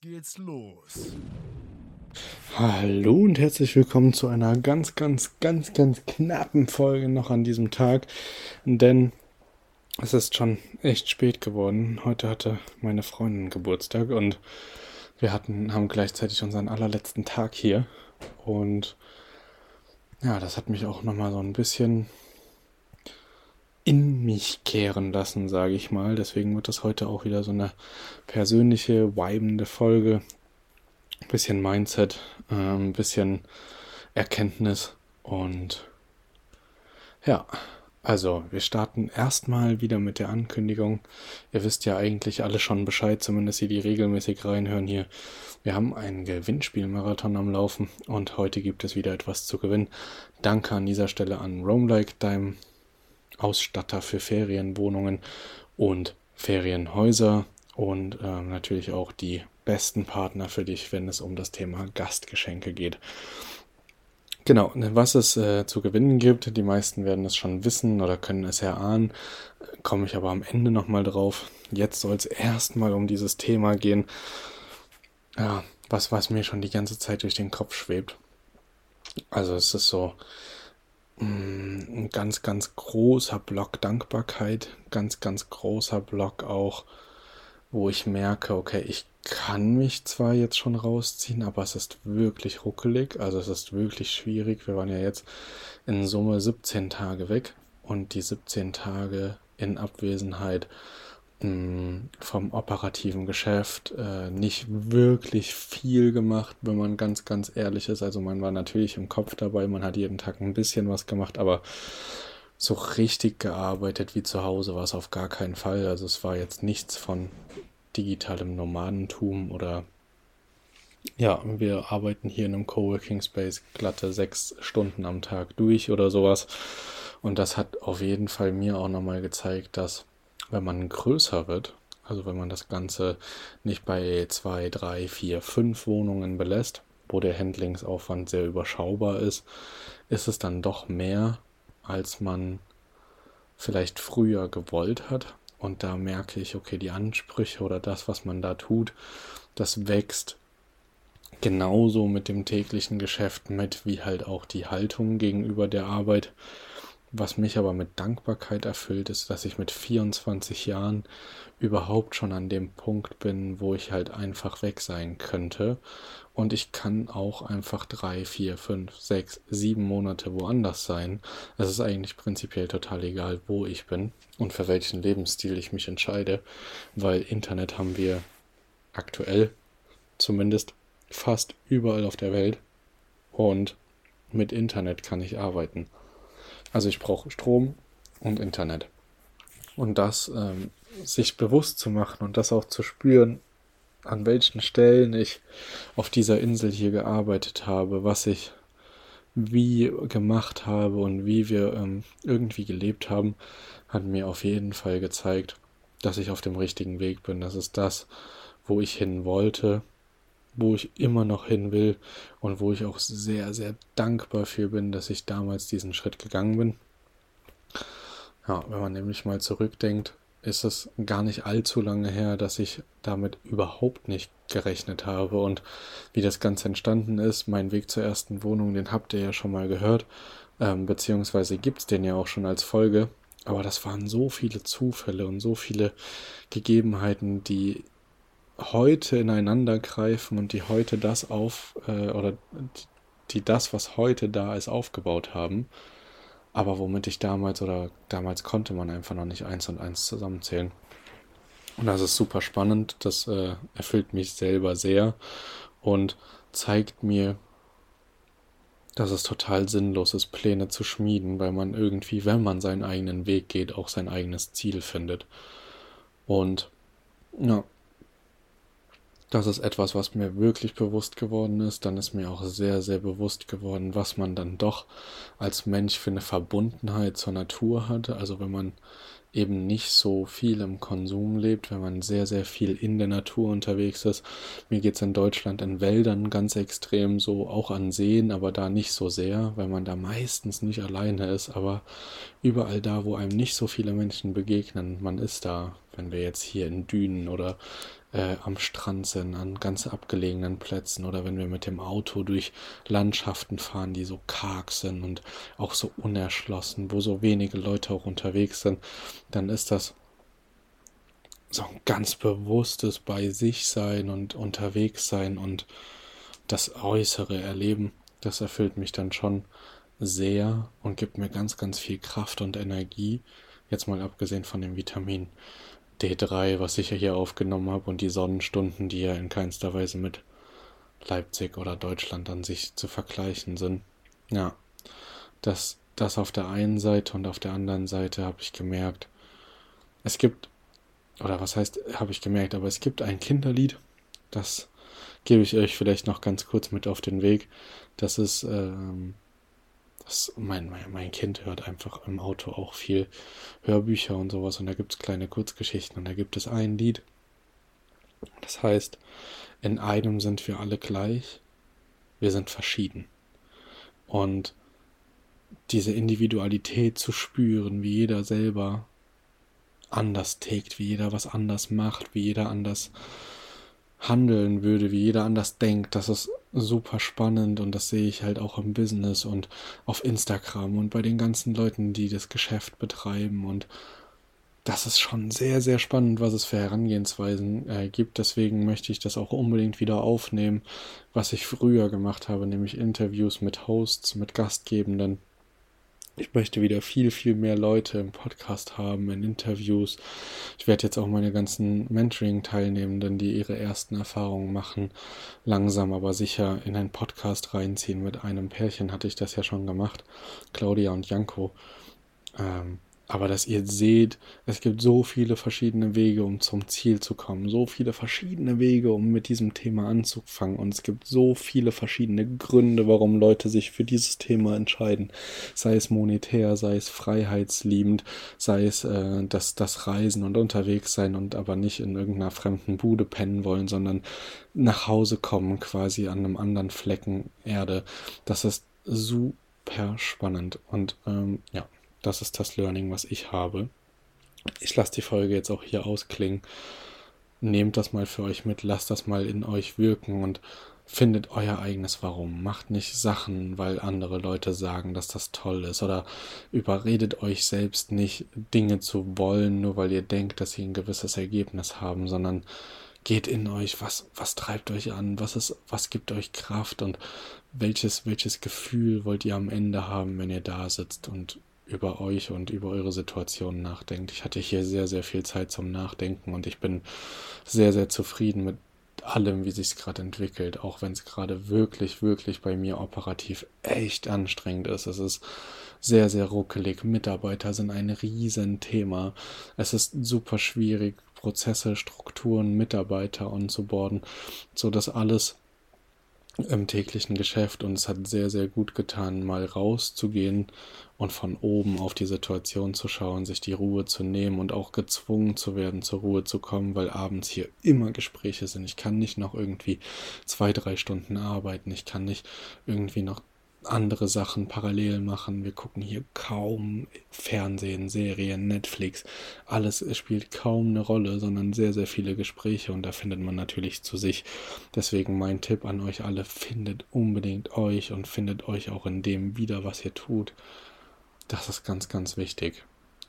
Geht's los. Hallo und herzlich willkommen zu einer ganz, ganz, ganz, ganz knappen Folge noch an diesem Tag. Denn es ist schon echt spät geworden. Heute hatte meine Freundin Geburtstag und wir hatten, haben gleichzeitig unseren allerletzten Tag hier. Und ja, das hat mich auch nochmal so ein bisschen in mich kehren lassen, sage ich mal. Deswegen wird das heute auch wieder so eine persönliche, weibende Folge. Ein bisschen Mindset, ein bisschen Erkenntnis und ja, also wir starten erstmal wieder mit der Ankündigung. Ihr wisst ja eigentlich alle schon Bescheid, zumindest die, die regelmäßig reinhören hier. Wir haben einen Gewinnspielmarathon am Laufen und heute gibt es wieder etwas zu gewinnen. Danke an dieser Stelle an Roamlike, deinem Ausstatter für Ferienwohnungen und Ferienhäuser und äh, natürlich auch die besten Partner für dich, wenn es um das Thema Gastgeschenke geht. Genau, was es äh, zu gewinnen gibt, die meisten werden es schon wissen oder können es erahnen, komme ich aber am Ende nochmal drauf. Jetzt soll es erstmal um dieses Thema gehen, ja, was, was mir schon die ganze Zeit durch den Kopf schwebt. Also es ist so, ein ganz, ganz großer Block Dankbarkeit, ganz, ganz großer Block auch, wo ich merke, okay, ich kann mich zwar jetzt schon rausziehen, aber es ist wirklich ruckelig, also es ist wirklich schwierig. Wir waren ja jetzt in Summe 17 Tage weg und die 17 Tage in Abwesenheit vom operativen Geschäft äh, nicht wirklich viel gemacht, wenn man ganz, ganz ehrlich ist. Also man war natürlich im Kopf dabei, man hat jeden Tag ein bisschen was gemacht, aber so richtig gearbeitet wie zu Hause war es auf gar keinen Fall. Also es war jetzt nichts von digitalem Nomadentum oder ja, wir arbeiten hier in einem Coworking Space glatte sechs Stunden am Tag durch oder sowas. Und das hat auf jeden Fall mir auch nochmal gezeigt, dass wenn man größer wird, also wenn man das Ganze nicht bei zwei, drei, vier, fünf Wohnungen belässt, wo der Handlingsaufwand sehr überschaubar ist, ist es dann doch mehr, als man vielleicht früher gewollt hat. Und da merke ich, okay, die Ansprüche oder das, was man da tut, das wächst genauso mit dem täglichen Geschäft mit, wie halt auch die Haltung gegenüber der Arbeit. Was mich aber mit Dankbarkeit erfüllt, ist, dass ich mit 24 Jahren überhaupt schon an dem Punkt bin, wo ich halt einfach weg sein könnte. Und ich kann auch einfach drei, vier, fünf, sechs, sieben Monate woanders sein. Es ist eigentlich prinzipiell total egal, wo ich bin und für welchen Lebensstil ich mich entscheide, weil Internet haben wir aktuell zumindest fast überall auf der Welt. Und mit Internet kann ich arbeiten. Also ich brauche Strom und Internet. Und das ähm, sich bewusst zu machen und das auch zu spüren, an welchen Stellen ich auf dieser Insel hier gearbeitet habe, was ich wie gemacht habe und wie wir ähm, irgendwie gelebt haben, hat mir auf jeden Fall gezeigt, dass ich auf dem richtigen Weg bin. Das ist das, wo ich hin wollte wo ich immer noch hin will und wo ich auch sehr, sehr dankbar für bin, dass ich damals diesen Schritt gegangen bin. Ja, wenn man nämlich mal zurückdenkt, ist es gar nicht allzu lange her, dass ich damit überhaupt nicht gerechnet habe. Und wie das Ganze entstanden ist, mein Weg zur ersten Wohnung, den habt ihr ja schon mal gehört, ähm, beziehungsweise gibt es den ja auch schon als Folge. Aber das waren so viele Zufälle und so viele Gegebenheiten, die heute ineinander greifen und die heute das auf, äh, oder die das, was heute da ist, aufgebaut haben aber womit ich damals oder damals konnte man einfach noch nicht eins und eins zusammenzählen. Und das ist super spannend, das äh, erfüllt mich selber sehr und zeigt mir, dass es total sinnlos ist, Pläne zu schmieden, weil man irgendwie, wenn man seinen eigenen Weg geht, auch sein eigenes Ziel findet. Und ja, das ist etwas, was mir wirklich bewusst geworden ist. Dann ist mir auch sehr, sehr bewusst geworden, was man dann doch als Mensch für eine Verbundenheit zur Natur hatte. Also wenn man eben nicht so viel im Konsum lebt, wenn man sehr, sehr viel in der Natur unterwegs ist. Mir geht es in Deutschland in Wäldern ganz extrem so, auch an Seen, aber da nicht so sehr, weil man da meistens nicht alleine ist, aber überall da, wo einem nicht so viele Menschen begegnen, man ist da, wenn wir jetzt hier in Dünen oder äh, am Strand sind, an ganz abgelegenen Plätzen oder wenn wir mit dem Auto durch Landschaften fahren, die so karg sind und auch so unerschlossen, wo so wenige Leute auch unterwegs sind, dann ist das so ein ganz bewusstes bei sich sein und unterwegs sein und das äußere Erleben, das erfüllt mich dann schon sehr und gibt mir ganz, ganz viel Kraft und Energie, jetzt mal abgesehen von dem Vitamin D3, was ich ja hier aufgenommen habe, und die Sonnenstunden, die ja in keinster Weise mit Leipzig oder Deutschland an sich zu vergleichen sind. Ja, das, das auf der einen Seite und auf der anderen Seite habe ich gemerkt, es gibt, oder was heißt, habe ich gemerkt, aber es gibt ein Kinderlied, das gebe ich euch vielleicht noch ganz kurz mit auf den Weg. Das ist ähm, das, mein, mein, mein Kind hört einfach im Auto auch viel Hörbücher und sowas und da gibt es kleine Kurzgeschichten und da gibt es ein Lied. Das heißt, in einem sind wir alle gleich, wir sind verschieden. Und diese Individualität zu spüren, wie jeder selber anders tickt, wie jeder was anders macht, wie jeder anders handeln würde, wie jeder anders denkt, das ist super spannend und das sehe ich halt auch im Business und auf Instagram und bei den ganzen Leuten, die das Geschäft betreiben und das ist schon sehr, sehr spannend, was es für Herangehensweisen äh, gibt. Deswegen möchte ich das auch unbedingt wieder aufnehmen, was ich früher gemacht habe, nämlich Interviews mit Hosts, mit Gastgebenden ich möchte wieder viel, viel mehr Leute im Podcast haben, in Interviews. Ich werde jetzt auch meine ganzen Mentoring-Teilnehmenden, die ihre ersten Erfahrungen machen, langsam aber sicher in einen Podcast reinziehen. Mit einem Pärchen hatte ich das ja schon gemacht, Claudia und Janko. Ähm, aber dass ihr seht, es gibt so viele verschiedene Wege, um zum Ziel zu kommen, so viele verschiedene Wege, um mit diesem Thema anzufangen und es gibt so viele verschiedene Gründe, warum Leute sich für dieses Thema entscheiden, sei es monetär, sei es freiheitsliebend, sei es äh, das, das Reisen und unterwegs sein und aber nicht in irgendeiner fremden Bude pennen wollen, sondern nach Hause kommen quasi an einem anderen Flecken Erde. Das ist super spannend und ähm, ja. Das ist das Learning, was ich habe. Ich lasse die Folge jetzt auch hier ausklingen. Nehmt das mal für euch mit, lasst das mal in euch wirken und findet euer eigenes Warum. Macht nicht Sachen, weil andere Leute sagen, dass das toll ist. Oder überredet euch selbst nicht, Dinge zu wollen, nur weil ihr denkt, dass sie ein gewisses Ergebnis haben, sondern geht in euch, was, was treibt euch an, was ist, was gibt euch Kraft und welches, welches Gefühl wollt ihr am Ende haben, wenn ihr da sitzt und über euch und über eure Situation nachdenkt. Ich hatte hier sehr, sehr viel Zeit zum Nachdenken und ich bin sehr, sehr zufrieden mit allem, wie sich es gerade entwickelt, auch wenn es gerade wirklich, wirklich bei mir operativ echt anstrengend ist. Es ist sehr, sehr ruckelig. Mitarbeiter sind ein Riesenthema. Es ist super schwierig, Prozesse, Strukturen, Mitarbeiter onzuboarden, so dass alles im täglichen Geschäft und es hat sehr, sehr gut getan, mal rauszugehen und von oben auf die Situation zu schauen, sich die Ruhe zu nehmen und auch gezwungen zu werden, zur Ruhe zu kommen, weil abends hier immer Gespräche sind. Ich kann nicht noch irgendwie zwei, drei Stunden arbeiten. Ich kann nicht irgendwie noch andere Sachen parallel machen. Wir gucken hier kaum Fernsehen, Serien, Netflix. Alles spielt kaum eine Rolle, sondern sehr, sehr viele Gespräche und da findet man natürlich zu sich. Deswegen mein Tipp an euch alle, findet unbedingt euch und findet euch auch in dem wieder, was ihr tut. Das ist ganz, ganz wichtig.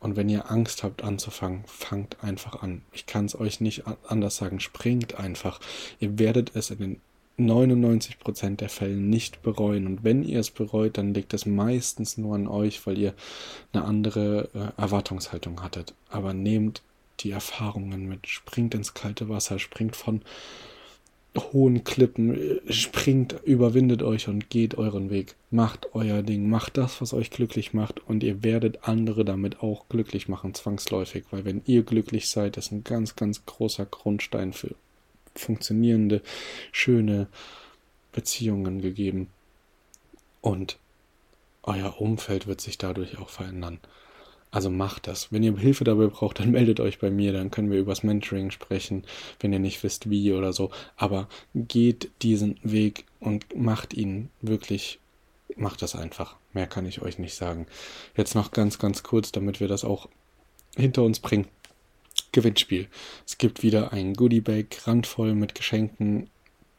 Und wenn ihr Angst habt anzufangen, fangt einfach an. Ich kann es euch nicht anders sagen. Springt einfach. Ihr werdet es in den 99% der Fälle nicht bereuen. Und wenn ihr es bereut, dann liegt es meistens nur an euch, weil ihr eine andere äh, Erwartungshaltung hattet. Aber nehmt die Erfahrungen mit, springt ins kalte Wasser, springt von hohen Klippen, springt, überwindet euch und geht euren Weg. Macht euer Ding, macht das, was euch glücklich macht und ihr werdet andere damit auch glücklich machen, zwangsläufig, weil wenn ihr glücklich seid, ist ein ganz, ganz großer Grundstein für funktionierende, schöne Beziehungen gegeben. Und euer Umfeld wird sich dadurch auch verändern. Also macht das. Wenn ihr Hilfe dabei braucht, dann meldet euch bei mir, dann können wir übers Mentoring sprechen, wenn ihr nicht wisst, wie oder so. Aber geht diesen Weg und macht ihn wirklich, macht das einfach. Mehr kann ich euch nicht sagen. Jetzt noch ganz, ganz kurz, damit wir das auch hinter uns bringen. Gewinnspiel. Es gibt wieder ein Goodiebag randvoll mit Geschenken.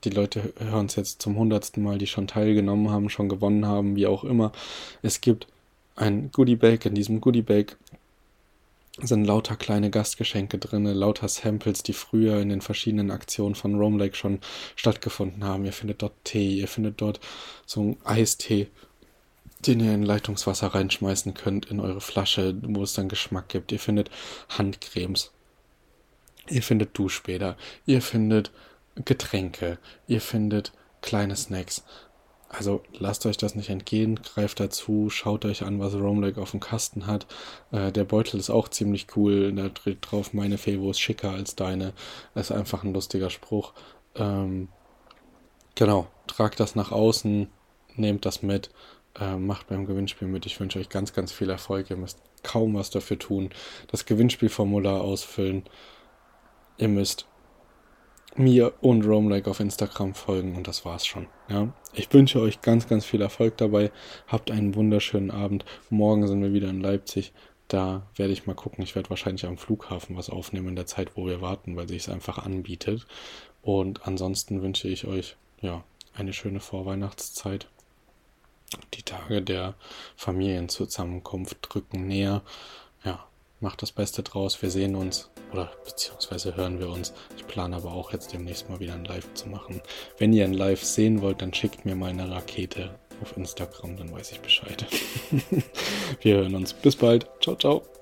Die Leute hören es jetzt zum hundertsten Mal, die schon teilgenommen haben, schon gewonnen haben, wie auch immer. Es gibt ein Goodiebag. In diesem Goodiebag sind lauter kleine Gastgeschenke drin, lauter Samples, die früher in den verschiedenen Aktionen von Rome Lake schon stattgefunden haben. Ihr findet dort Tee, ihr findet dort so einen Eistee, den ihr in Leitungswasser reinschmeißen könnt in eure Flasche, wo es dann Geschmack gibt. Ihr findet Handcremes, Ihr findet Duschbäder, ihr findet Getränke, ihr findet kleine Snacks. Also lasst euch das nicht entgehen, greift dazu, schaut euch an, was Rome Lake auf dem Kasten hat. Äh, der Beutel ist auch ziemlich cool, da dreht drauf, meine Fevo ist schicker als deine. Ist einfach ein lustiger Spruch. Ähm, genau, tragt das nach außen, nehmt das mit, äh, macht beim Gewinnspiel mit. Ich wünsche euch ganz, ganz viel Erfolg. Ihr müsst kaum was dafür tun. Das Gewinnspielformular ausfüllen ihr müsst mir und Roamlike auf Instagram folgen und das war's schon. Ja, ich wünsche euch ganz, ganz viel Erfolg dabei. Habt einen wunderschönen Abend. Morgen sind wir wieder in Leipzig. Da werde ich mal gucken. Ich werde wahrscheinlich am Flughafen was aufnehmen in der Zeit, wo wir warten, weil sich es einfach anbietet. Und ansonsten wünsche ich euch ja eine schöne Vorweihnachtszeit. Die Tage der Familienzusammenkunft drücken näher. Ja, macht das Beste draus. Wir sehen uns oder beziehungsweise hören wir uns. Ich plane aber auch jetzt demnächst mal wieder ein Live zu machen. Wenn ihr ein Live sehen wollt, dann schickt mir mal eine Rakete auf Instagram, dann weiß ich Bescheid. wir hören uns. Bis bald. Ciao, ciao.